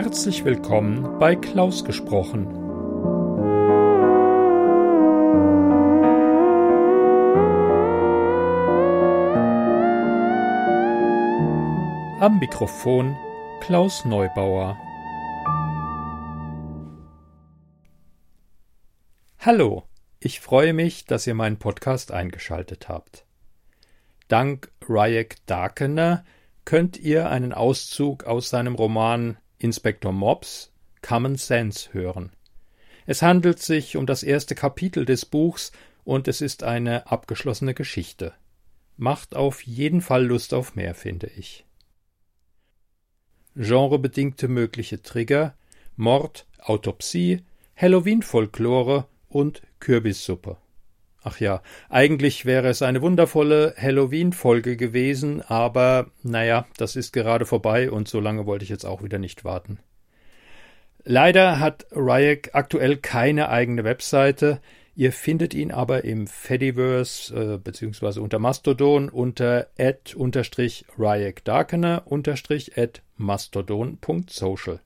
Herzlich willkommen bei Klaus gesprochen. Am Mikrofon Klaus Neubauer. Hallo, ich freue mich, dass ihr meinen Podcast eingeschaltet habt. Dank Ryek Darkener könnt ihr einen Auszug aus seinem Roman Inspektor Mops Common Sense hören. Es handelt sich um das erste Kapitel des Buchs und es ist eine abgeschlossene Geschichte. Macht auf jeden Fall Lust auf mehr, finde ich. Genrebedingte mögliche Trigger Mord, Autopsie, Halloween-Folklore und Kürbissuppe. Ach ja, eigentlich wäre es eine wundervolle Halloween-Folge gewesen, aber naja, das ist gerade vorbei und so lange wollte ich jetzt auch wieder nicht warten. Leider hat Ryek aktuell keine eigene Webseite. Ihr findet ihn aber im Fediverse äh, beziehungsweise unter Mastodon unter ad-ryekdarkener at mastodon.social.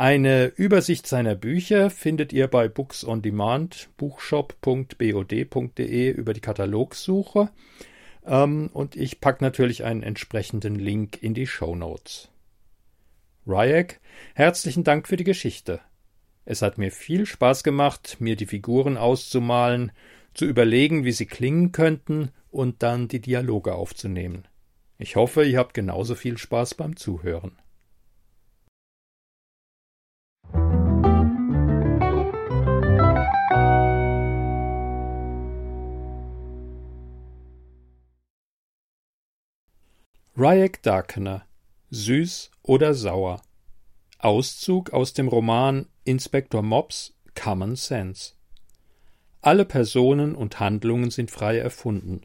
Eine Übersicht seiner Bücher findet ihr bei Books on Demand, buchshop.bod.de über die Katalogsuche. Ähm, und ich packe natürlich einen entsprechenden Link in die Show Notes. Ryek, herzlichen Dank für die Geschichte. Es hat mir viel Spaß gemacht, mir die Figuren auszumalen, zu überlegen, wie sie klingen könnten und dann die Dialoge aufzunehmen. Ich hoffe, ihr habt genauso viel Spaß beim Zuhören. Ryek Darkener Süß oder sauer Auszug aus dem Roman Inspektor Mops Common Sense Alle Personen und Handlungen sind frei erfunden.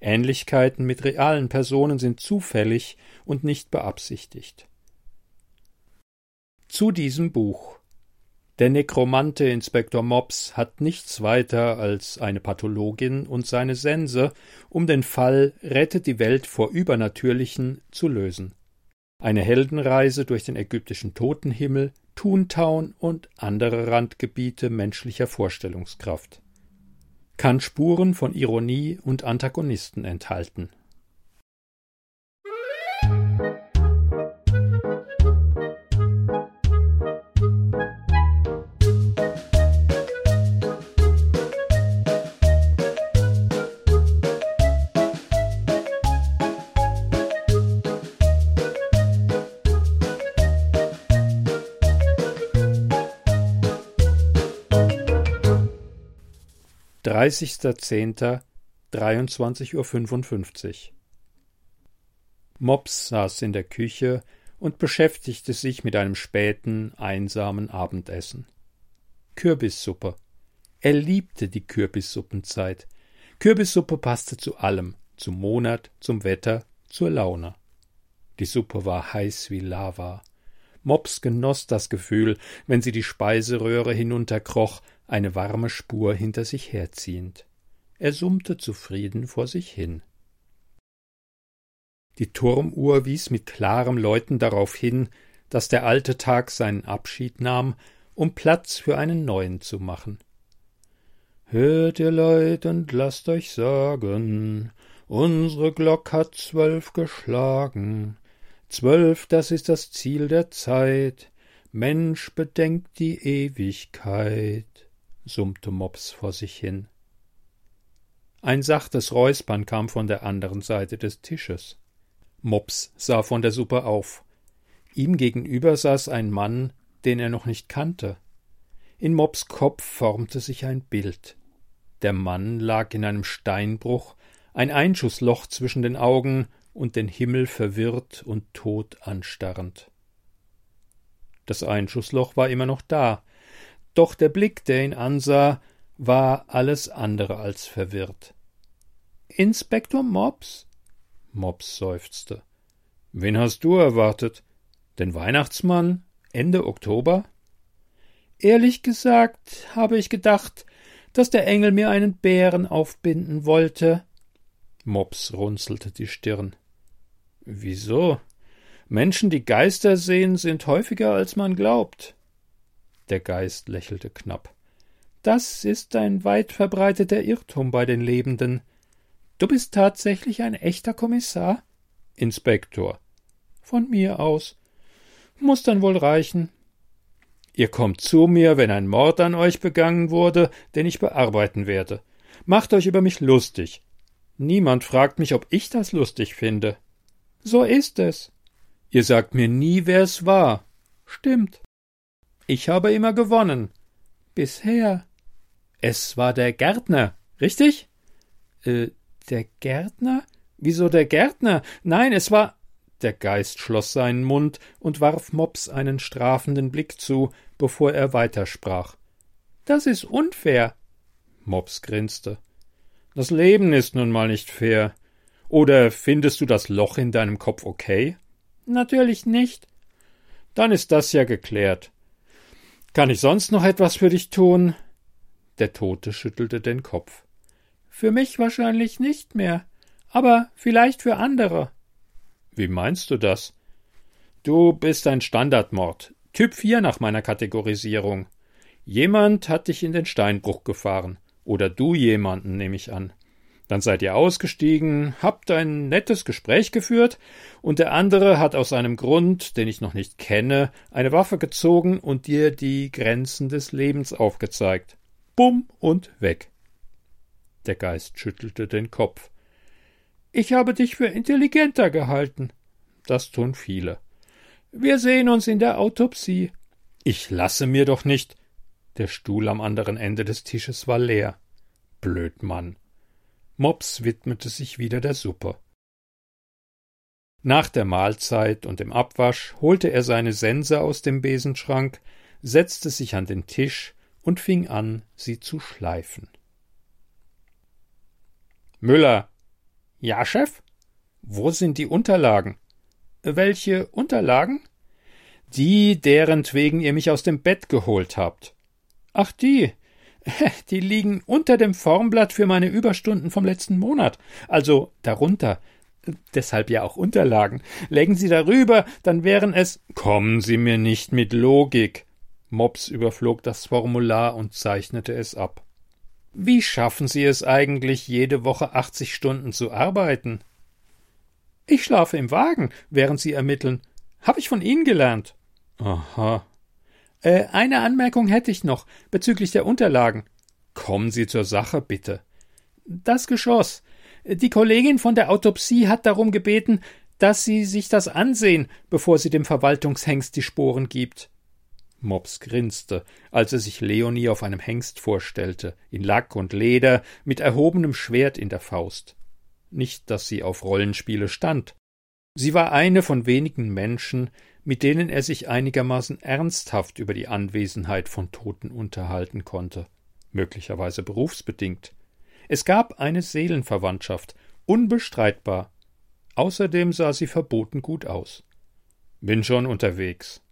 Ähnlichkeiten mit realen Personen sind zufällig und nicht beabsichtigt. Zu diesem Buch der Nekromante Inspektor Mops hat nichts weiter als eine Pathologin und seine Sense, um den Fall Rettet die Welt vor Übernatürlichen zu lösen. Eine Heldenreise durch den ägyptischen Totenhimmel, Toontown und andere Randgebiete menschlicher Vorstellungskraft. Kann Spuren von Ironie und Antagonisten enthalten. 30.10. 23.55 Uhr Mops saß in der Küche und beschäftigte sich mit einem späten, einsamen Abendessen. Kürbissuppe. Er liebte die Kürbissuppenzeit. Kürbissuppe passte zu allem, zum Monat, zum Wetter, zur Laune. Die Suppe war heiß wie Lava. Mops genoss das Gefühl, wenn sie die Speiseröhre hinunterkroch, eine warme Spur hinter sich herziehend. Er summte zufrieden vor sich hin. Die Turmuhr wies mit klarem Läuten darauf hin, dass der alte Tag seinen Abschied nahm, um Platz für einen neuen zu machen. Hört ihr Leut und lasst euch sagen, unsere Glock hat zwölf geschlagen. Zwölf, das ist das Ziel der Zeit. Mensch, bedenkt die Ewigkeit summte Mops vor sich hin. Ein sachtes Räuspern kam von der anderen Seite des Tisches. Mops sah von der Suppe auf. Ihm gegenüber saß ein Mann, den er noch nicht kannte. In Mops Kopf formte sich ein Bild. Der Mann lag in einem Steinbruch, ein Einschussloch zwischen den Augen und den Himmel verwirrt und tot anstarrend. Das Einschussloch war immer noch da, doch der Blick, der ihn ansah, war alles andere als verwirrt. Inspektor Mops? Mops seufzte. Wen hast du erwartet? Den Weihnachtsmann? Ende Oktober? Ehrlich gesagt habe ich gedacht, dass der Engel mir einen Bären aufbinden wollte. Mops runzelte die Stirn. Wieso? Menschen, die Geister sehen, sind häufiger, als man glaubt. Der Geist lächelte knapp. Das ist ein weit verbreiteter Irrtum bei den Lebenden. Du bist tatsächlich ein echter Kommissar? Inspektor. Von mir aus. Muss dann wohl reichen. Ihr kommt zu mir, wenn ein Mord an euch begangen wurde, den ich bearbeiten werde. Macht euch über mich lustig. Niemand fragt mich, ob ich das lustig finde. So ist es. Ihr sagt mir nie, wer es war. Stimmt. Ich habe immer gewonnen. Bisher. Es war der Gärtner, richtig? Äh, der Gärtner? Wieso der Gärtner? Nein, es war. Der Geist schloss seinen Mund und warf Mops einen strafenden Blick zu, bevor er weitersprach. Das ist unfair. Mops grinste. Das Leben ist nun mal nicht fair. Oder findest du das Loch in deinem Kopf okay? Natürlich nicht. Dann ist das ja geklärt. Kann ich sonst noch etwas für dich tun? Der Tote schüttelte den Kopf. Für mich wahrscheinlich nicht mehr, aber vielleicht für andere. Wie meinst du das? Du bist ein Standardmord, Typ 4 nach meiner Kategorisierung. Jemand hat dich in den Steinbruch gefahren. Oder du jemanden, nehme ich an. Dann seid ihr ausgestiegen, habt ein nettes Gespräch geführt, und der andere hat aus einem Grund, den ich noch nicht kenne, eine Waffe gezogen und dir die Grenzen des Lebens aufgezeigt. Bumm und weg. Der Geist schüttelte den Kopf. Ich habe dich für intelligenter gehalten. Das tun viele. Wir sehen uns in der Autopsie. Ich lasse mir doch nicht. Der Stuhl am anderen Ende des Tisches war leer. Blödmann. Mops widmete sich wieder der Suppe. Nach der Mahlzeit und dem Abwasch holte er seine Sense aus dem Besenschrank, setzte sich an den Tisch und fing an, sie zu schleifen. Müller. Ja, Chef? Wo sind die Unterlagen? Welche Unterlagen? Die, derentwegen ihr mich aus dem Bett geholt habt. Ach, die. Die liegen unter dem Formblatt für meine Überstunden vom letzten Monat. Also darunter. Deshalb ja auch Unterlagen. Legen Sie darüber, dann wären es. Kommen Sie mir nicht mit Logik. Mops überflog das Formular und zeichnete es ab. Wie schaffen Sie es eigentlich, jede Woche achtzig Stunden zu arbeiten? Ich schlafe im Wagen, während Sie ermitteln. Hab ich von Ihnen gelernt. Aha, äh, eine Anmerkung hätte ich noch bezüglich der Unterlagen. Kommen Sie zur Sache, bitte. Das Geschoss. Die Kollegin von der Autopsie hat darum gebeten, dass Sie sich das ansehen, bevor sie dem Verwaltungshengst die Sporen gibt. Mops grinste, als er sich Leonie auf einem Hengst vorstellte, in Lack und Leder, mit erhobenem Schwert in der Faust. Nicht, dass sie auf Rollenspiele stand. Sie war eine von wenigen Menschen, mit denen er sich einigermaßen ernsthaft über die Anwesenheit von Toten unterhalten konnte, möglicherweise berufsbedingt. Es gab eine Seelenverwandtschaft, unbestreitbar. Außerdem sah sie verboten gut aus. Bin schon unterwegs.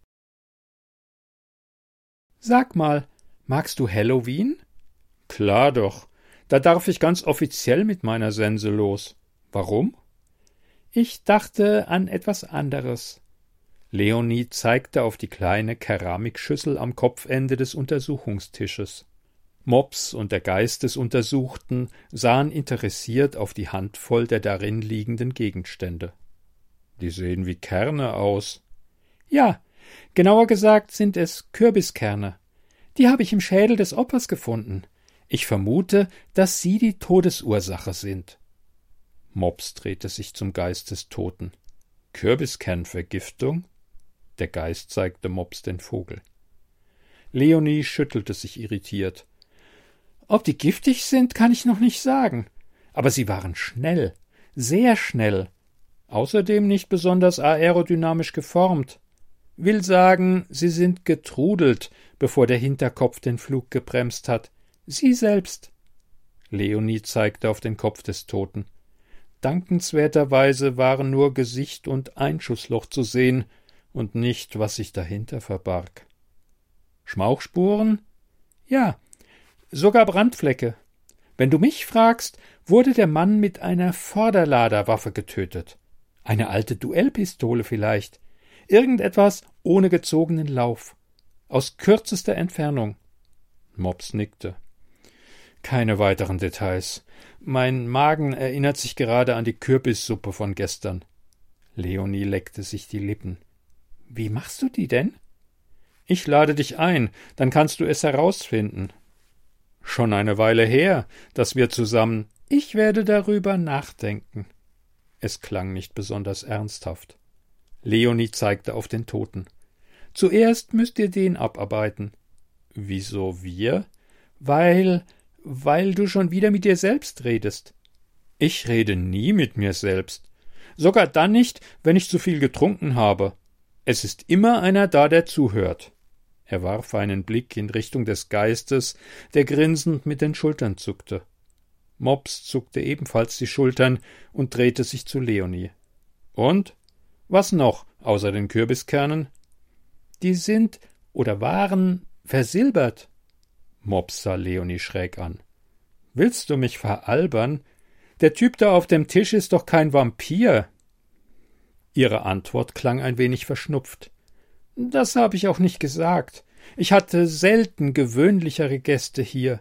Sag mal, magst du Halloween? Klar doch. Da darf ich ganz offiziell mit meiner Sense los. Warum? Ich dachte an etwas anderes. Leonie zeigte auf die kleine Keramikschüssel am Kopfende des Untersuchungstisches. Mops und der Geist des Untersuchten sahen interessiert auf die Handvoll der darin liegenden Gegenstände. Die sehen wie Kerne aus. Ja, genauer gesagt sind es Kürbiskerne. Die habe ich im Schädel des Opfers gefunden. Ich vermute, dass sie die Todesursache sind. Mops drehte sich zum Geist des Toten. Kürbiskernvergiftung? Der Geist zeigte Mops den Vogel. Leonie schüttelte sich irritiert. Ob die giftig sind, kann ich noch nicht sagen. Aber sie waren schnell, sehr schnell. Außerdem nicht besonders aerodynamisch geformt. Will sagen, sie sind getrudelt, bevor der Hinterkopf den Flug gebremst hat. Sie selbst. Leonie zeigte auf den Kopf des Toten. Dankenswerterweise waren nur Gesicht und Einschussloch zu sehen, und nicht, was sich dahinter verbarg. Schmauchspuren? Ja, sogar Brandflecke. Wenn du mich fragst, wurde der Mann mit einer Vorderladerwaffe getötet. Eine alte Duellpistole vielleicht. Irgendetwas ohne gezogenen Lauf. Aus kürzester Entfernung. Mops nickte. Keine weiteren Details. Mein Magen erinnert sich gerade an die Kürbissuppe von gestern. Leonie leckte sich die Lippen. Wie machst du die denn? Ich lade dich ein, dann kannst du es herausfinden. Schon eine Weile her, dass wir zusammen. Ich werde darüber nachdenken. Es klang nicht besonders ernsthaft. Leonie zeigte auf den Toten. Zuerst müsst ihr den abarbeiten. Wieso wir? Weil, weil du schon wieder mit dir selbst redest. Ich rede nie mit mir selbst. Sogar dann nicht, wenn ich zu viel getrunken habe. Es ist immer einer da, der zuhört. Er warf einen Blick in Richtung des Geistes, der grinsend mit den Schultern zuckte. Mops zuckte ebenfalls die Schultern und drehte sich zu Leonie. Und? Was noch, außer den Kürbiskernen? Die sind oder waren versilbert. Mops sah Leonie schräg an. Willst du mich veralbern? Der Typ da auf dem Tisch ist doch kein Vampir. Ihre Antwort klang ein wenig verschnupft. Das habe ich auch nicht gesagt. Ich hatte selten gewöhnlichere Gäste hier.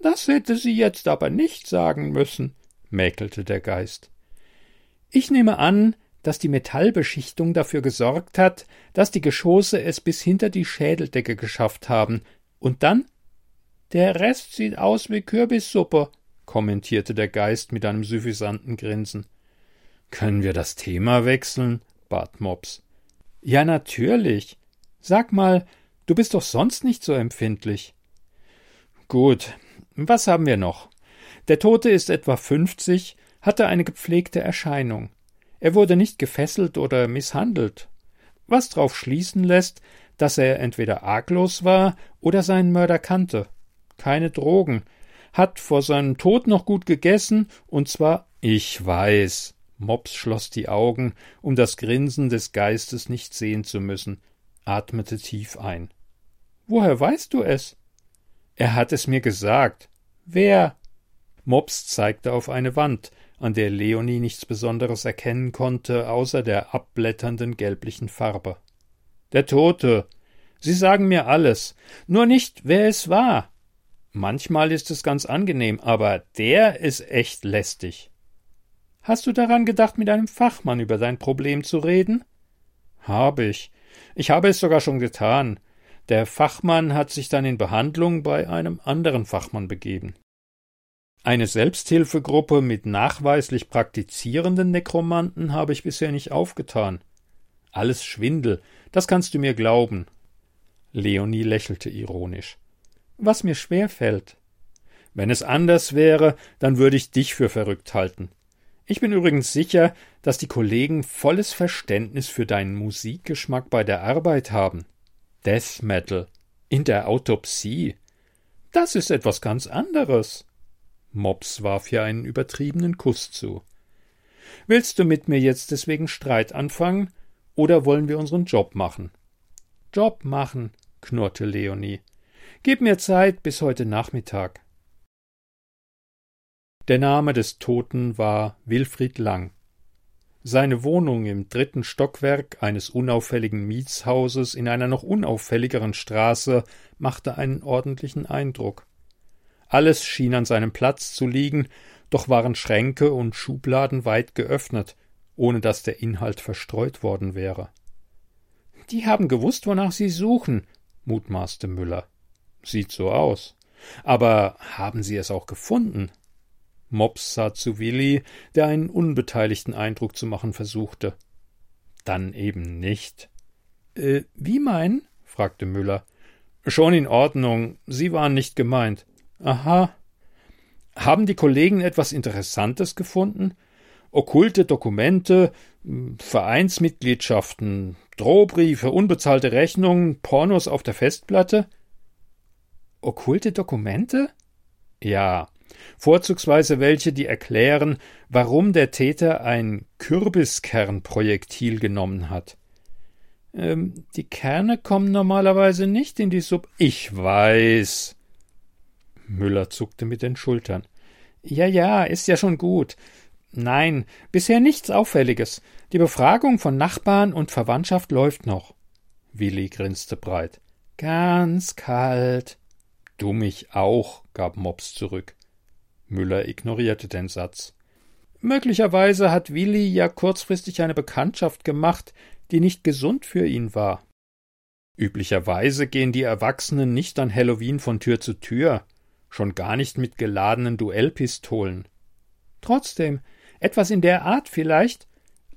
Das hätte sie jetzt aber nicht sagen müssen, mäkelte der Geist. Ich nehme an, dass die Metallbeschichtung dafür gesorgt hat, dass die Geschosse es bis hinter die Schädeldecke geschafft haben. Und dann? Der Rest sieht aus wie Kürbissuppe, kommentierte der Geist mit einem suffisanten Grinsen. Können wir das Thema wechseln? bat Mops. Ja, natürlich. Sag mal, du bist doch sonst nicht so empfindlich. Gut. Was haben wir noch? Der Tote ist etwa fünfzig, hatte eine gepflegte Erscheinung. Er wurde nicht gefesselt oder misshandelt. Was drauf schließen lässt, dass er entweder arglos war oder seinen Mörder kannte. Keine Drogen. Hat vor seinem Tod noch gut gegessen, und zwar ich weiß. Mops schloss die Augen, um das Grinsen des Geistes nicht sehen zu müssen, atmete tief ein. Woher weißt du es? Er hat es mir gesagt. Wer? Mops zeigte auf eine Wand, an der Leonie nichts Besonderes erkennen konnte, außer der abblätternden gelblichen Farbe. Der Tote. Sie sagen mir alles, nur nicht, wer es war. Manchmal ist es ganz angenehm, aber der ist echt lästig. Hast du daran gedacht, mit einem Fachmann über dein Problem zu reden? Habe ich. Ich habe es sogar schon getan. Der Fachmann hat sich dann in Behandlung bei einem anderen Fachmann begeben. Eine Selbsthilfegruppe mit nachweislich praktizierenden Nekromanten habe ich bisher nicht aufgetan. Alles Schwindel, das kannst du mir glauben. Leonie lächelte ironisch. Was mir schwer fällt. Wenn es anders wäre, dann würde ich dich für verrückt halten. Ich bin übrigens sicher, dass die Kollegen volles Verständnis für deinen Musikgeschmack bei der Arbeit haben. Death Metal in der Autopsie. Das ist etwas ganz anderes. Mops warf ihr einen übertriebenen Kuss zu. Willst du mit mir jetzt deswegen Streit anfangen, oder wollen wir unseren Job machen? Job machen, knurrte Leonie. Gib mir Zeit bis heute Nachmittag. Der Name des Toten war Wilfried Lang. Seine Wohnung im dritten Stockwerk eines unauffälligen Mietshauses in einer noch unauffälligeren Straße machte einen ordentlichen Eindruck. Alles schien an seinem Platz zu liegen, doch waren Schränke und Schubladen weit geöffnet, ohne dass der Inhalt verstreut worden wäre. Die haben gewusst, wonach sie suchen, mutmaßte Müller. Sieht so aus. Aber haben sie es auch gefunden? Mops sah zu Willi, der einen unbeteiligten Eindruck zu machen versuchte. Dann eben nicht. Äh, wie meinen? fragte Müller. Schon in Ordnung. Sie waren nicht gemeint. Aha. Haben die Kollegen etwas Interessantes gefunden? Okkulte Dokumente, Vereinsmitgliedschaften, Drohbriefe, unbezahlte Rechnungen, Pornos auf der Festplatte? Okkulte Dokumente? Ja, vorzugsweise welche, die erklären, warum der Täter ein Kürbiskernprojektil genommen hat. Ähm, die Kerne kommen normalerweise nicht in die Sub. Ich weiß. Müller zuckte mit den Schultern. Ja, ja, ist ja schon gut. Nein, bisher nichts Auffälliges. Die Befragung von Nachbarn und Verwandtschaft läuft noch. Willi grinste breit. Ganz kalt. Du mich auch, gab Mops zurück. Müller ignorierte den Satz. Möglicherweise hat Willi ja kurzfristig eine Bekanntschaft gemacht, die nicht gesund für ihn war. Üblicherweise gehen die Erwachsenen nicht an Halloween von Tür zu Tür, schon gar nicht mit geladenen Duellpistolen. Trotzdem, etwas in der Art vielleicht.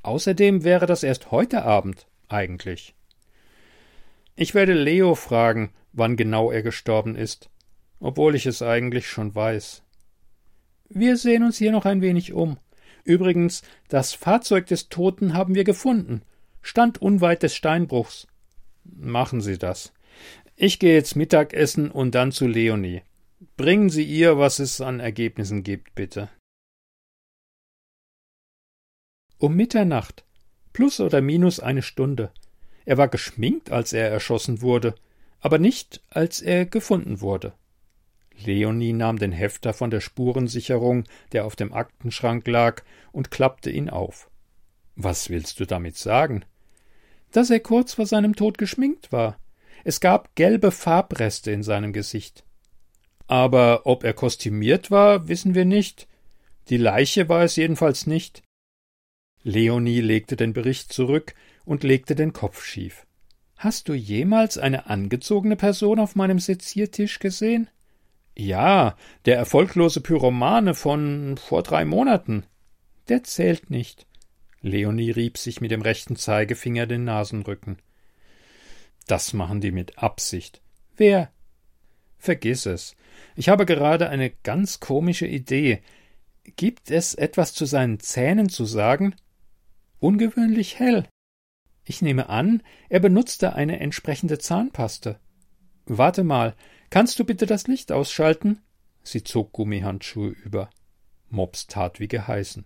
Außerdem wäre das erst heute Abend, eigentlich. Ich werde Leo fragen, wann genau er gestorben ist, obwohl ich es eigentlich schon weiß. Wir sehen uns hier noch ein wenig um. Übrigens, das Fahrzeug des Toten haben wir gefunden, stand unweit des Steinbruchs. Machen Sie das. Ich gehe jetzt Mittagessen und dann zu Leonie. Bringen Sie ihr, was es an Ergebnissen gibt, bitte. Um Mitternacht, plus oder minus eine Stunde. Er war geschminkt, als er erschossen wurde, aber nicht, als er gefunden wurde. Leonie nahm den Hefter von der Spurensicherung, der auf dem Aktenschrank lag, und klappte ihn auf. Was willst du damit sagen? Dass er kurz vor seinem Tod geschminkt war. Es gab gelbe Farbreste in seinem Gesicht. Aber ob er kostümiert war, wissen wir nicht. Die Leiche war es jedenfalls nicht. Leonie legte den Bericht zurück und legte den Kopf schief. Hast du jemals eine angezogene Person auf meinem Seziertisch gesehen? Ja, der erfolglose Pyromane von vor drei Monaten. Der zählt nicht. Leonie rieb sich mit dem rechten Zeigefinger den Nasenrücken. Das machen die mit Absicht. Wer? Vergiss es. Ich habe gerade eine ganz komische Idee. Gibt es etwas zu seinen Zähnen zu sagen? ungewöhnlich hell. Ich nehme an, er benutzte eine entsprechende Zahnpaste. Warte mal, kannst du bitte das Licht ausschalten? Sie zog Gummihandschuhe über. Mops tat wie geheißen.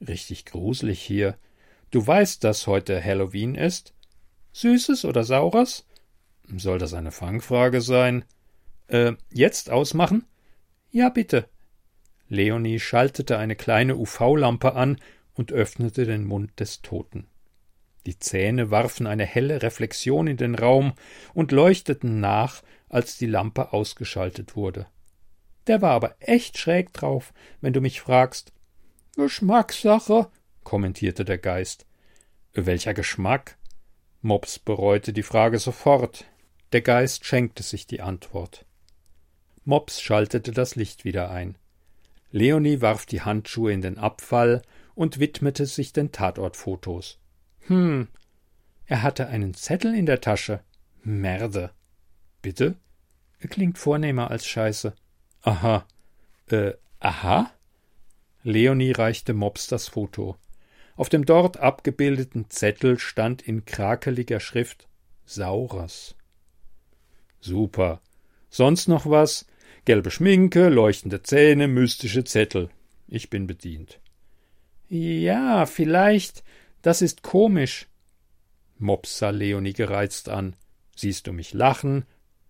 Richtig gruselig hier. Du weißt, dass heute Halloween ist? Süßes oder Saures? Soll das eine Fangfrage sein? Äh, jetzt ausmachen? Ja, bitte. Leonie schaltete eine kleine UV-Lampe an und öffnete den Mund des Toten. Die Zähne warfen eine helle Reflexion in den Raum und leuchteten nach, als die Lampe ausgeschaltet wurde. Der war aber echt schräg drauf, wenn du mich fragst. Geschmackssache, kommentierte der Geist. Welcher Geschmack? Mops bereute die Frage sofort. Der Geist schenkte sich die Antwort. Mops schaltete das Licht wieder ein. Leonie warf die Handschuhe in den Abfall und widmete sich den Tatortfotos. Hm, er hatte einen Zettel in der Tasche. Merde. Bitte? Klingt vornehmer als Scheiße. Aha. Äh, aha? Leonie reichte Mops das Foto. Auf dem dort abgebildeten Zettel stand in krakeliger Schrift Saurers. Super. Sonst noch was? Gelbe Schminke, leuchtende Zähne, mystische Zettel. Ich bin bedient. Ja, vielleicht. Das ist komisch. Mops sah Leonie gereizt an. Siehst du mich lachen?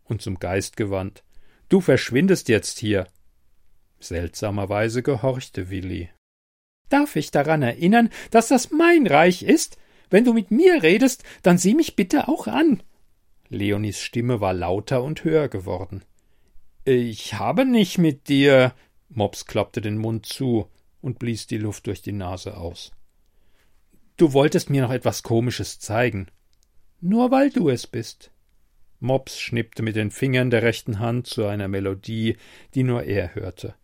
Und zum Geist gewandt. Du verschwindest jetzt hier. Seltsamerweise gehorchte Willi. Darf ich daran erinnern, dass das mein Reich ist? Wenn du mit mir redest, dann sieh mich bitte auch an. Leonies Stimme war lauter und höher geworden. Ich habe nicht mit dir. Mops klappte den Mund zu und blies die Luft durch die Nase aus. Du wolltest mir noch etwas Komisches zeigen. Nur weil du es bist. Mops schnippte mit den Fingern der rechten Hand zu einer Melodie, die nur er hörte.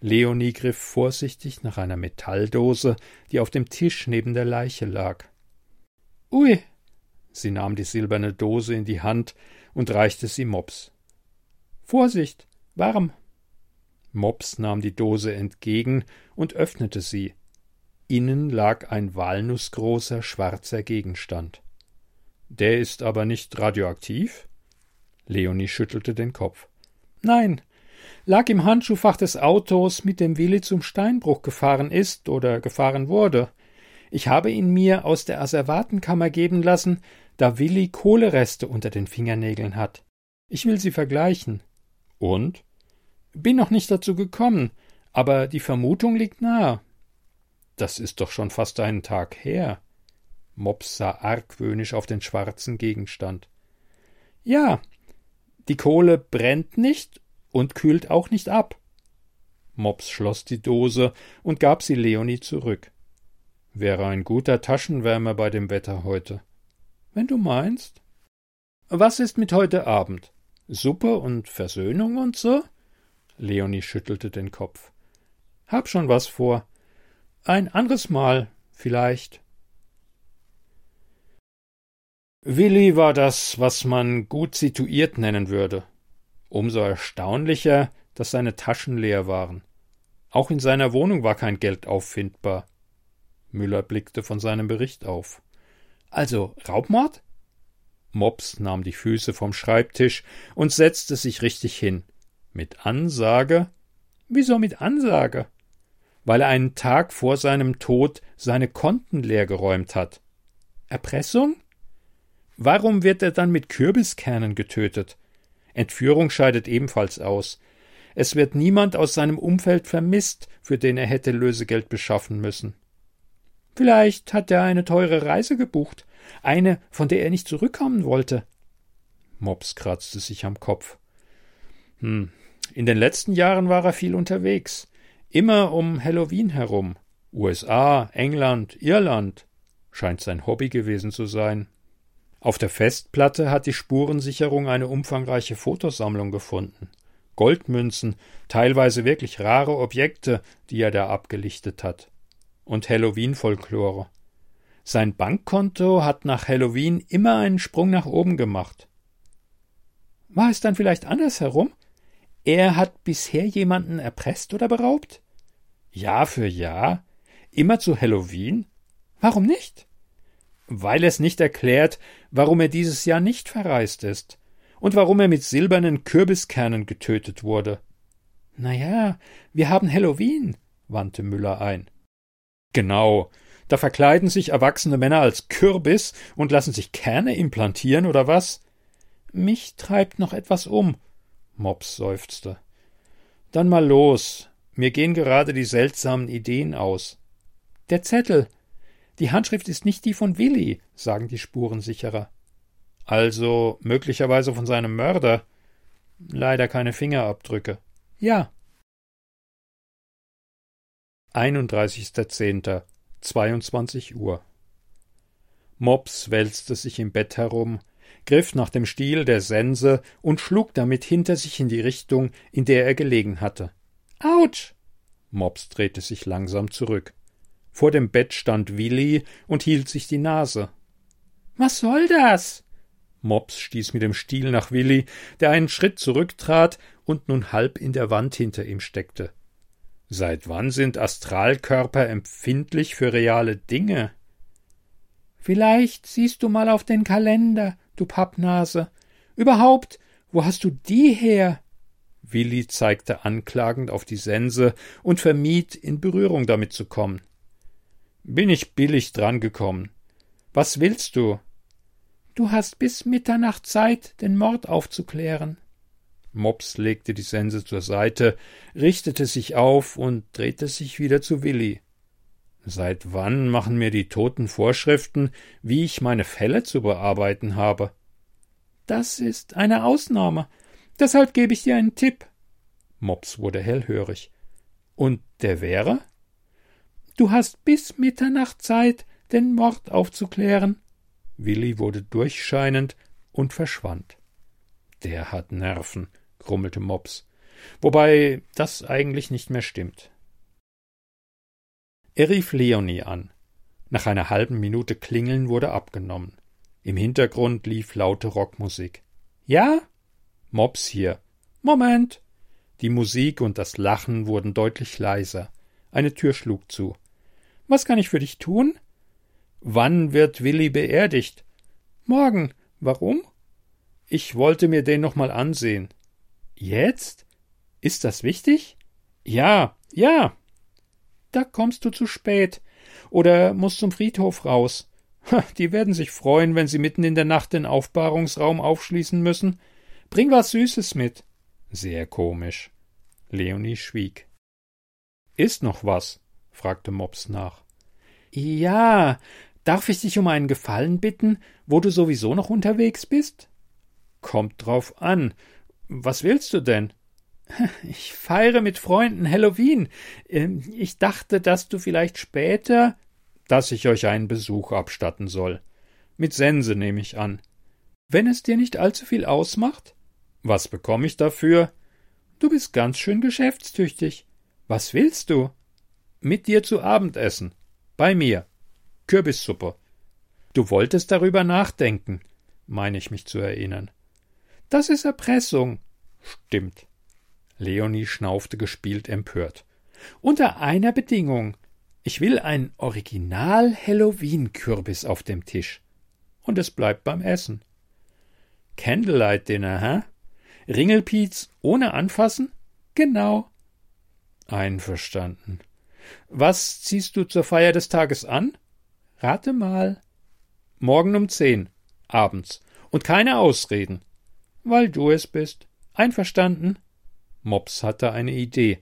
Leonie griff vorsichtig nach einer Metalldose, die auf dem Tisch neben der Leiche lag. Ui! Sie nahm die silberne Dose in die Hand und reichte sie Mops. Vorsicht! Warm! Mops nahm die Dose entgegen und öffnete sie. Innen lag ein walnußgroßer schwarzer Gegenstand. Der ist aber nicht radioaktiv? Leonie schüttelte den Kopf. Nein, lag im Handschuhfach des Autos, mit dem Willi zum Steinbruch gefahren ist oder gefahren wurde. Ich habe ihn mir aus der Asservatenkammer geben lassen, da Willi Kohlereste unter den Fingernägeln hat. Ich will sie vergleichen. Und? Bin noch nicht dazu gekommen, aber die Vermutung liegt nahe. Das ist doch schon fast einen Tag her. Mops sah argwöhnisch auf den schwarzen Gegenstand. Ja, die Kohle brennt nicht und kühlt auch nicht ab. Mops schloss die Dose und gab sie Leonie zurück. Wäre ein guter Taschenwärmer bei dem Wetter heute. Wenn du meinst. Was ist mit heute Abend? Suppe und Versöhnung und so? Leonie schüttelte den Kopf. Hab schon was vor. Ein anderes Mal, vielleicht. Willi war das, was man gut situiert nennen würde. Umso erstaunlicher, dass seine Taschen leer waren. Auch in seiner Wohnung war kein Geld auffindbar. Müller blickte von seinem Bericht auf. Also Raubmord? Mops nahm die Füße vom Schreibtisch und setzte sich richtig hin. Mit Ansage? Wieso mit Ansage? Weil er einen Tag vor seinem Tod seine Konten leergeräumt hat. Erpressung? Warum wird er dann mit Kürbiskernen getötet? Entführung scheidet ebenfalls aus. Es wird niemand aus seinem Umfeld vermisst, für den er hätte Lösegeld beschaffen müssen. Vielleicht hat er eine teure Reise gebucht, eine, von der er nicht zurückkommen wollte. Mops kratzte sich am Kopf. Hm, in den letzten Jahren war er viel unterwegs. Immer um Halloween herum. USA, England, Irland. Scheint sein Hobby gewesen zu sein. Auf der Festplatte hat die Spurensicherung eine umfangreiche Fotosammlung gefunden. Goldmünzen, teilweise wirklich rare Objekte, die er da abgelichtet hat. Und Halloween-Folklore. Sein Bankkonto hat nach Halloween immer einen Sprung nach oben gemacht. War es dann vielleicht andersherum? Er hat bisher jemanden erpresst oder beraubt? Jahr für Jahr? Immer zu Halloween? Warum nicht? Weil es nicht erklärt, warum er dieses Jahr nicht verreist ist und warum er mit silbernen Kürbiskernen getötet wurde. Na ja, wir haben Halloween, wandte Müller ein. Genau, da verkleiden sich erwachsene Männer als Kürbis und lassen sich Kerne implantieren oder was? Mich treibt noch etwas um, Mops seufzte. Dann mal los. Mir gehen gerade die seltsamen Ideen aus. Der Zettel. Die Handschrift ist nicht die von Willi, sagen die Spurensicherer. Also möglicherweise von seinem Mörder. Leider keine Fingerabdrücke. Ja. 31.10. 22 Uhr. Mops wälzte sich im Bett herum, griff nach dem Stiel der Sense und schlug damit hinter sich in die Richtung, in der er gelegen hatte. Autsch! Mops drehte sich langsam zurück. Vor dem Bett stand Willi und hielt sich die Nase. Was soll das? Mops stieß mit dem Stiel nach Willi, der einen Schritt zurücktrat und nun halb in der Wand hinter ihm steckte. Seit wann sind Astralkörper empfindlich für reale Dinge? Vielleicht siehst du mal auf den Kalender, du Pappnase. Überhaupt, wo hast du die her? Willi zeigte anklagend auf die Sense und vermied, in Berührung damit zu kommen. Bin ich billig drangekommen. Was willst du? Du hast bis Mitternacht Zeit, den Mord aufzuklären. Mops legte die Sense zur Seite, richtete sich auf und drehte sich wieder zu Willi. Seit wann machen mir die Toten Vorschriften, wie ich meine Fälle zu bearbeiten habe? Das ist eine Ausnahme. Deshalb gebe ich dir einen Tipp. Mops wurde hellhörig. Und der wäre? Du hast bis Mitternacht Zeit, den Mord aufzuklären. Willi wurde durchscheinend und verschwand. Der hat Nerven, grummelte Mops, wobei das eigentlich nicht mehr stimmt. Er rief Leonie an. Nach einer halben Minute Klingeln wurde abgenommen. Im Hintergrund lief laute Rockmusik. Ja? Mops hier. Moment. Die Musik und das Lachen wurden deutlich leiser. Eine Tür schlug zu. Was kann ich für dich tun? Wann wird Willi beerdigt? Morgen. Warum? Ich wollte mir den noch mal ansehen. Jetzt? Ist das wichtig? Ja, ja. Da kommst du zu spät. Oder musst zum Friedhof raus. Die werden sich freuen, wenn sie mitten in der Nacht den Aufbahrungsraum aufschließen müssen. Bring was Süßes mit. Sehr komisch. Leonie schwieg. Ist noch was? Fragte Mops nach. Ja, darf ich dich um einen Gefallen bitten, wo du sowieso noch unterwegs bist? Kommt drauf an. Was willst du denn? Ich feiere mit Freunden Halloween. Ähm, ich dachte, dass du vielleicht später. Dass ich euch einen Besuch abstatten soll. Mit Sense nehme ich an. Wenn es dir nicht allzu viel ausmacht? Was bekomme ich dafür? Du bist ganz schön geschäftstüchtig. Was willst du? Mit dir zu Abend essen. Bei mir. Kürbissuppe. Du wolltest darüber nachdenken, meine ich mich zu erinnern. Das ist Erpressung. Stimmt. Leonie schnaufte gespielt empört. Unter einer Bedingung. Ich will einen Original Halloween Kürbis auf dem Tisch. Und es bleibt beim Essen. Candlelight Dinner, hä? Ringelpiez ohne anfassen? Genau. Einverstanden. Was ziehst du zur Feier des Tages an? Rate mal. Morgen um zehn, abends. Und keine Ausreden. Weil du es bist. Einverstanden? Mops hatte eine Idee.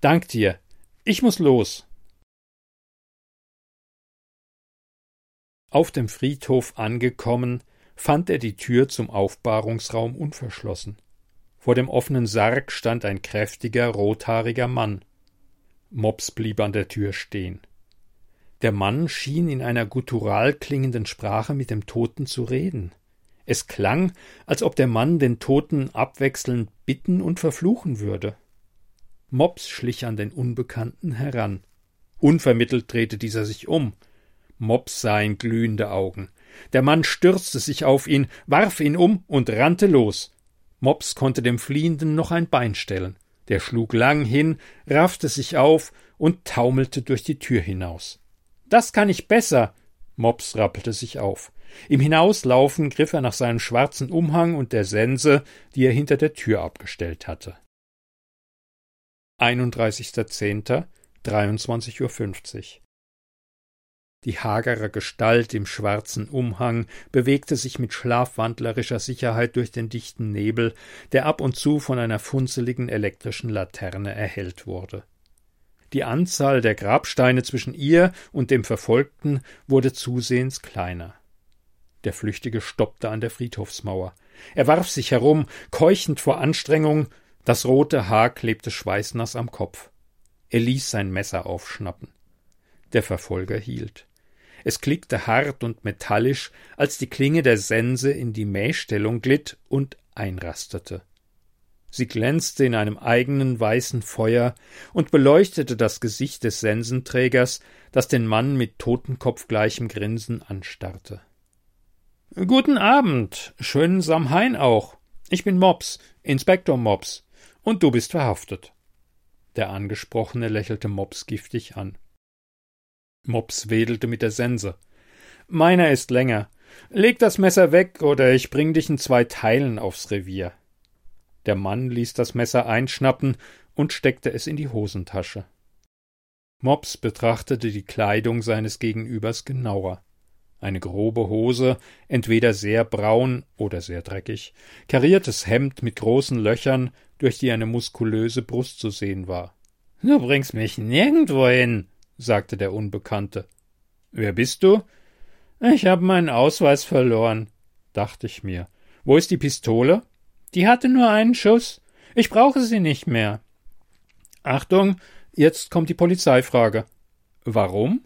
Dank dir. Ich muss los. Auf dem Friedhof angekommen, fand er die Tür zum Aufbahrungsraum unverschlossen. Vor dem offenen Sarg stand ein kräftiger, rothaariger Mann. Mops blieb an der Tür stehen. Der Mann schien in einer guttural klingenden Sprache mit dem Toten zu reden. Es klang, als ob der Mann den Toten abwechselnd bitten und verfluchen würde. Mops schlich an den Unbekannten heran. Unvermittelt drehte dieser sich um. Mops sah in glühende Augen. Der Mann stürzte sich auf ihn, warf ihn um und rannte los. Mops konnte dem Fliehenden noch ein Bein stellen. Der schlug lang hin, raffte sich auf und taumelte durch die Tür hinaus. Das kann ich besser. Mops rappelte sich auf. Im Hinauslaufen griff er nach seinem schwarzen Umhang und der Sense, die er hinter der Tür abgestellt hatte. 31.10. 23.50 Uhr die hagere Gestalt im schwarzen Umhang bewegte sich mit schlafwandlerischer Sicherheit durch den dichten Nebel, der ab und zu von einer funzeligen elektrischen Laterne erhellt wurde. Die Anzahl der Grabsteine zwischen ihr und dem Verfolgten wurde zusehends kleiner. Der Flüchtige stoppte an der Friedhofsmauer. Er warf sich herum, keuchend vor Anstrengung, das rote Haar klebte schweißnass am Kopf. Er ließ sein Messer aufschnappen. Der Verfolger hielt. Es klickte hart und metallisch, als die Klinge der Sense in die Mähstellung glitt und einrastete. Sie glänzte in einem eigenen weißen Feuer und beleuchtete das Gesicht des Sensenträgers, das den Mann mit totenkopfgleichem Grinsen anstarrte. Guten Abend, schönen Samhain auch. Ich bin Mops, Inspektor Mops, und du bist verhaftet. Der Angesprochene lächelte Mops giftig an. Mops wedelte mit der Sense. Meiner ist länger. Leg das Messer weg, oder ich bring dich in zwei Teilen aufs Revier. Der Mann ließ das Messer einschnappen und steckte es in die Hosentasche. Mops betrachtete die Kleidung seines Gegenübers genauer. Eine grobe Hose, entweder sehr braun oder sehr dreckig, kariertes Hemd mit großen Löchern, durch die eine muskulöse Brust zu sehen war. Du bringst mich nirgendwo hin, sagte der Unbekannte. Wer bist du? Ich habe meinen Ausweis verloren, dachte ich mir. Wo ist die Pistole? Die hatte nur einen Schuss. Ich brauche sie nicht mehr. Achtung, jetzt kommt die Polizeifrage. Warum?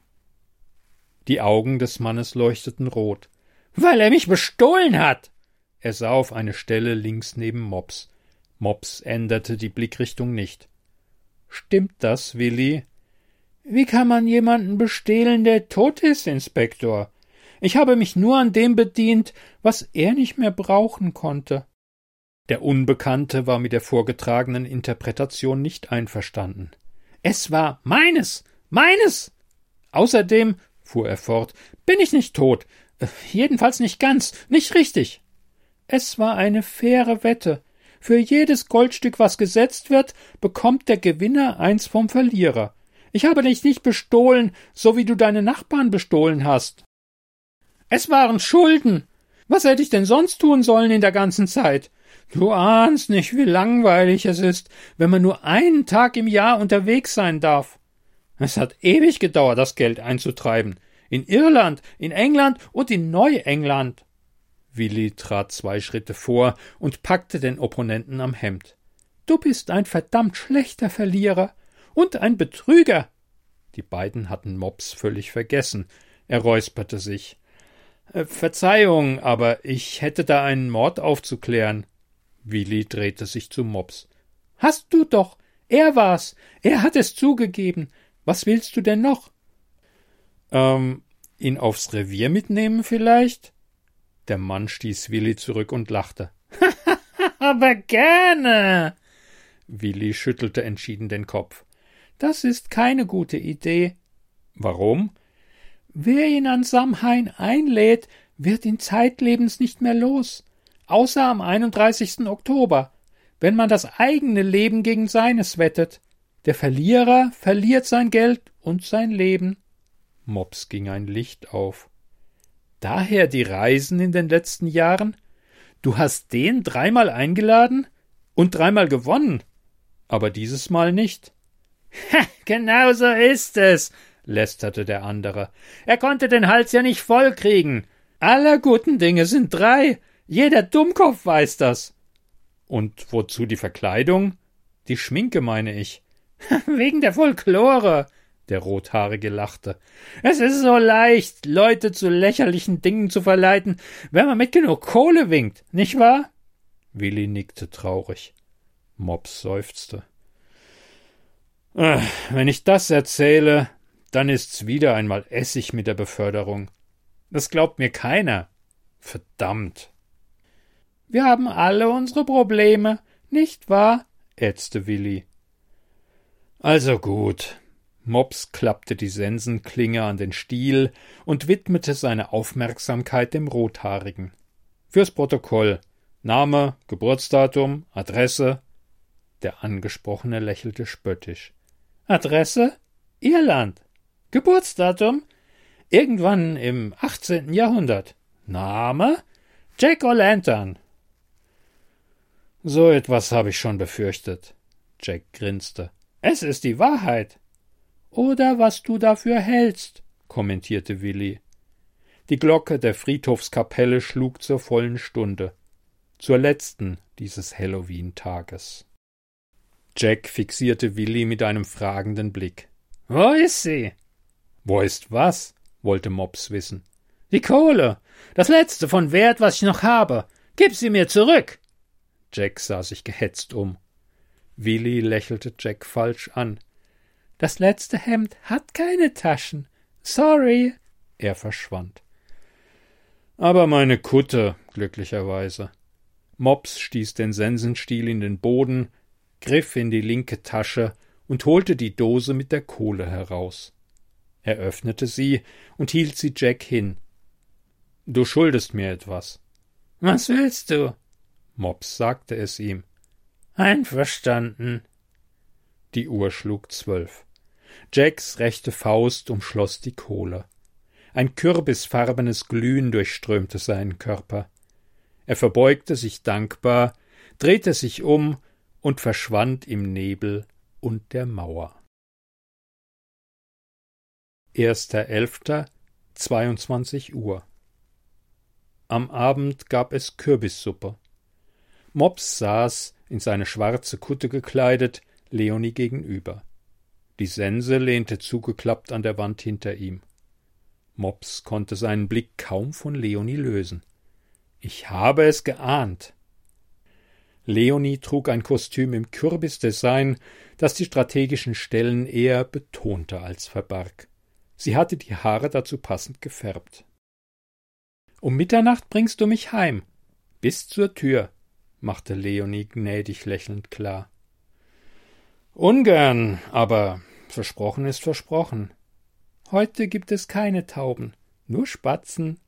Die Augen des Mannes leuchteten rot. Weil er mich bestohlen hat. Er sah auf eine Stelle links neben Mops. Mops änderte die Blickrichtung nicht. Stimmt das, Willi? Wie kann man jemanden bestehlen, der tot ist, Inspektor? Ich habe mich nur an dem bedient, was er nicht mehr brauchen konnte. Der Unbekannte war mit der vorgetragenen Interpretation nicht einverstanden. Es war meines, meines. Außerdem, fuhr er fort, bin ich nicht tot, jedenfalls nicht ganz, nicht richtig. Es war eine faire Wette. Für jedes Goldstück, was gesetzt wird, bekommt der Gewinner eins vom Verlierer. Ich habe dich nicht bestohlen, so wie du deine Nachbarn bestohlen hast. Es waren Schulden. Was hätte ich denn sonst tun sollen in der ganzen Zeit? Du ahnst nicht, wie langweilig es ist, wenn man nur einen Tag im Jahr unterwegs sein darf. Es hat ewig gedauert, das Geld einzutreiben. In Irland, in England und in Neuengland. Willi trat zwei Schritte vor und packte den Opponenten am Hemd. Du bist ein verdammt schlechter Verlierer und ein Betrüger. Die beiden hatten Mops völlig vergessen. Er räusperte sich. Äh, Verzeihung, aber ich hätte da einen Mord aufzuklären. Willi drehte sich zu Mops. Hast du doch. Er war's. Er hat es zugegeben. Was willst du denn noch? Ähm, ihn aufs Revier mitnehmen vielleicht? Der Mann stieß Willi zurück und lachte. Aber gerne. Willi schüttelte entschieden den Kopf. Das ist keine gute Idee. Warum? Wer ihn an Samhain einlädt, wird ihn zeitlebens nicht mehr los, außer am 31. Oktober, wenn man das eigene Leben gegen seines wettet. Der Verlierer verliert sein Geld und sein Leben. Mops ging ein Licht auf. Daher die Reisen in den letzten Jahren? Du hast den dreimal eingeladen und dreimal gewonnen, aber dieses Mal nicht. Genau so ist es, lästerte der andere. Er konnte den Hals ja nicht voll kriegen. Aller guten Dinge sind drei. Jeder Dummkopf weiß das. Und wozu die Verkleidung? Die Schminke, meine ich. Wegen der Folklore. Der Rothaarige lachte. Es ist so leicht, Leute zu lächerlichen Dingen zu verleiten, wenn man mit genug Kohle winkt, nicht wahr? Willi nickte traurig. Mops seufzte. Äh, wenn ich das erzähle, dann ist's wieder einmal Essig mit der Beförderung. Das glaubt mir keiner. Verdammt. Wir haben alle unsere Probleme, nicht wahr? ätzte Willi. Also gut. Mops klappte die Sensenklinge an den Stiel und widmete seine Aufmerksamkeit dem Rothaarigen. Fürs Protokoll. Name, Geburtsdatum, Adresse. Der Angesprochene lächelte spöttisch. Adresse? Irland. Geburtsdatum? Irgendwann im 18. Jahrhundert. Name? Jack O'Lantern. So etwas habe ich schon befürchtet. Jack grinste. Es ist die Wahrheit. Oder was du dafür hältst, kommentierte Willi. Die Glocke der Friedhofskapelle schlug zur vollen Stunde, zur letzten dieses Halloween-Tages. Jack fixierte Willi mit einem fragenden Blick. Wo ist sie? Wo ist was? wollte Mops wissen. Die Kohle. Das letzte von Wert, was ich noch habe. Gib sie mir zurück. Jack sah sich gehetzt um. Willi lächelte Jack falsch an. Das letzte Hemd hat keine Taschen. Sorry. Er verschwand. Aber meine Kutte, glücklicherweise. Mops stieß den Sensenstiel in den Boden, griff in die linke Tasche und holte die Dose mit der Kohle heraus. Er öffnete sie und hielt sie Jack hin. Du schuldest mir etwas. Was willst du? Mops sagte es ihm. Einverstanden. Die Uhr schlug zwölf. Jacks rechte Faust umschloss die Kohle. Ein kürbisfarbenes Glühen durchströmte seinen Körper. Er verbeugte sich dankbar, drehte sich um und verschwand im Nebel und der Mauer. 1.11. 22 Uhr. Am Abend gab es Kürbissuppe. Mops saß, in seine schwarze Kutte gekleidet, Leonie gegenüber. Die Sense lehnte zugeklappt an der Wand hinter ihm. Mops konnte seinen Blick kaum von Leonie lösen. Ich habe es geahnt. Leonie trug ein Kostüm im Kürbisdesign, das die strategischen Stellen eher betonte als verbarg. Sie hatte die Haare dazu passend gefärbt. Um Mitternacht bringst du mich heim. Bis zur Tür, machte Leonie gnädig lächelnd klar. Ungern, aber versprochen ist versprochen. Heute gibt es keine Tauben, nur Spatzen.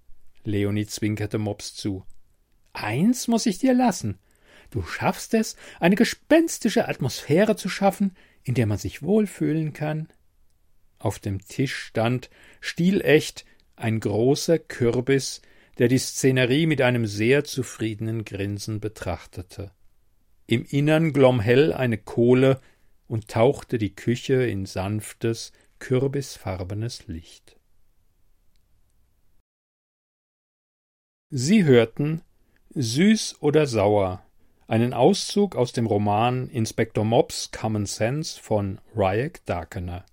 Leonie zwinkerte Mops zu. Eins muss ich dir lassen. Du schaffst es, eine gespenstische Atmosphäre zu schaffen, in der man sich wohlfühlen kann. Auf dem Tisch stand, stilecht, ein großer Kürbis, der die Szenerie mit einem sehr zufriedenen Grinsen betrachtete. Im Innern glomm hell eine Kohle und tauchte die Küche in sanftes, kürbisfarbenes Licht. Sie hörten Süß oder sauer, einen Auszug aus dem Roman Inspektor Mops Common Sense von Ryek Darkener,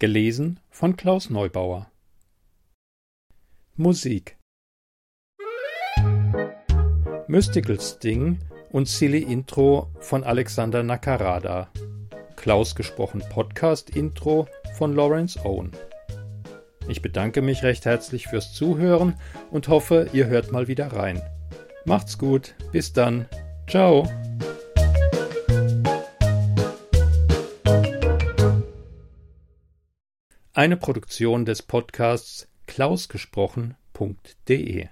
gelesen von Klaus Neubauer. Musik Mystical Sting und Silly Intro von Alexander Nakarada. Klaus gesprochen Podcast Intro von Lawrence Owen. Ich bedanke mich recht herzlich fürs Zuhören und hoffe, ihr hört mal wieder rein. Macht's gut, bis dann. Ciao. Eine Produktion des Podcasts klausgesprochen.de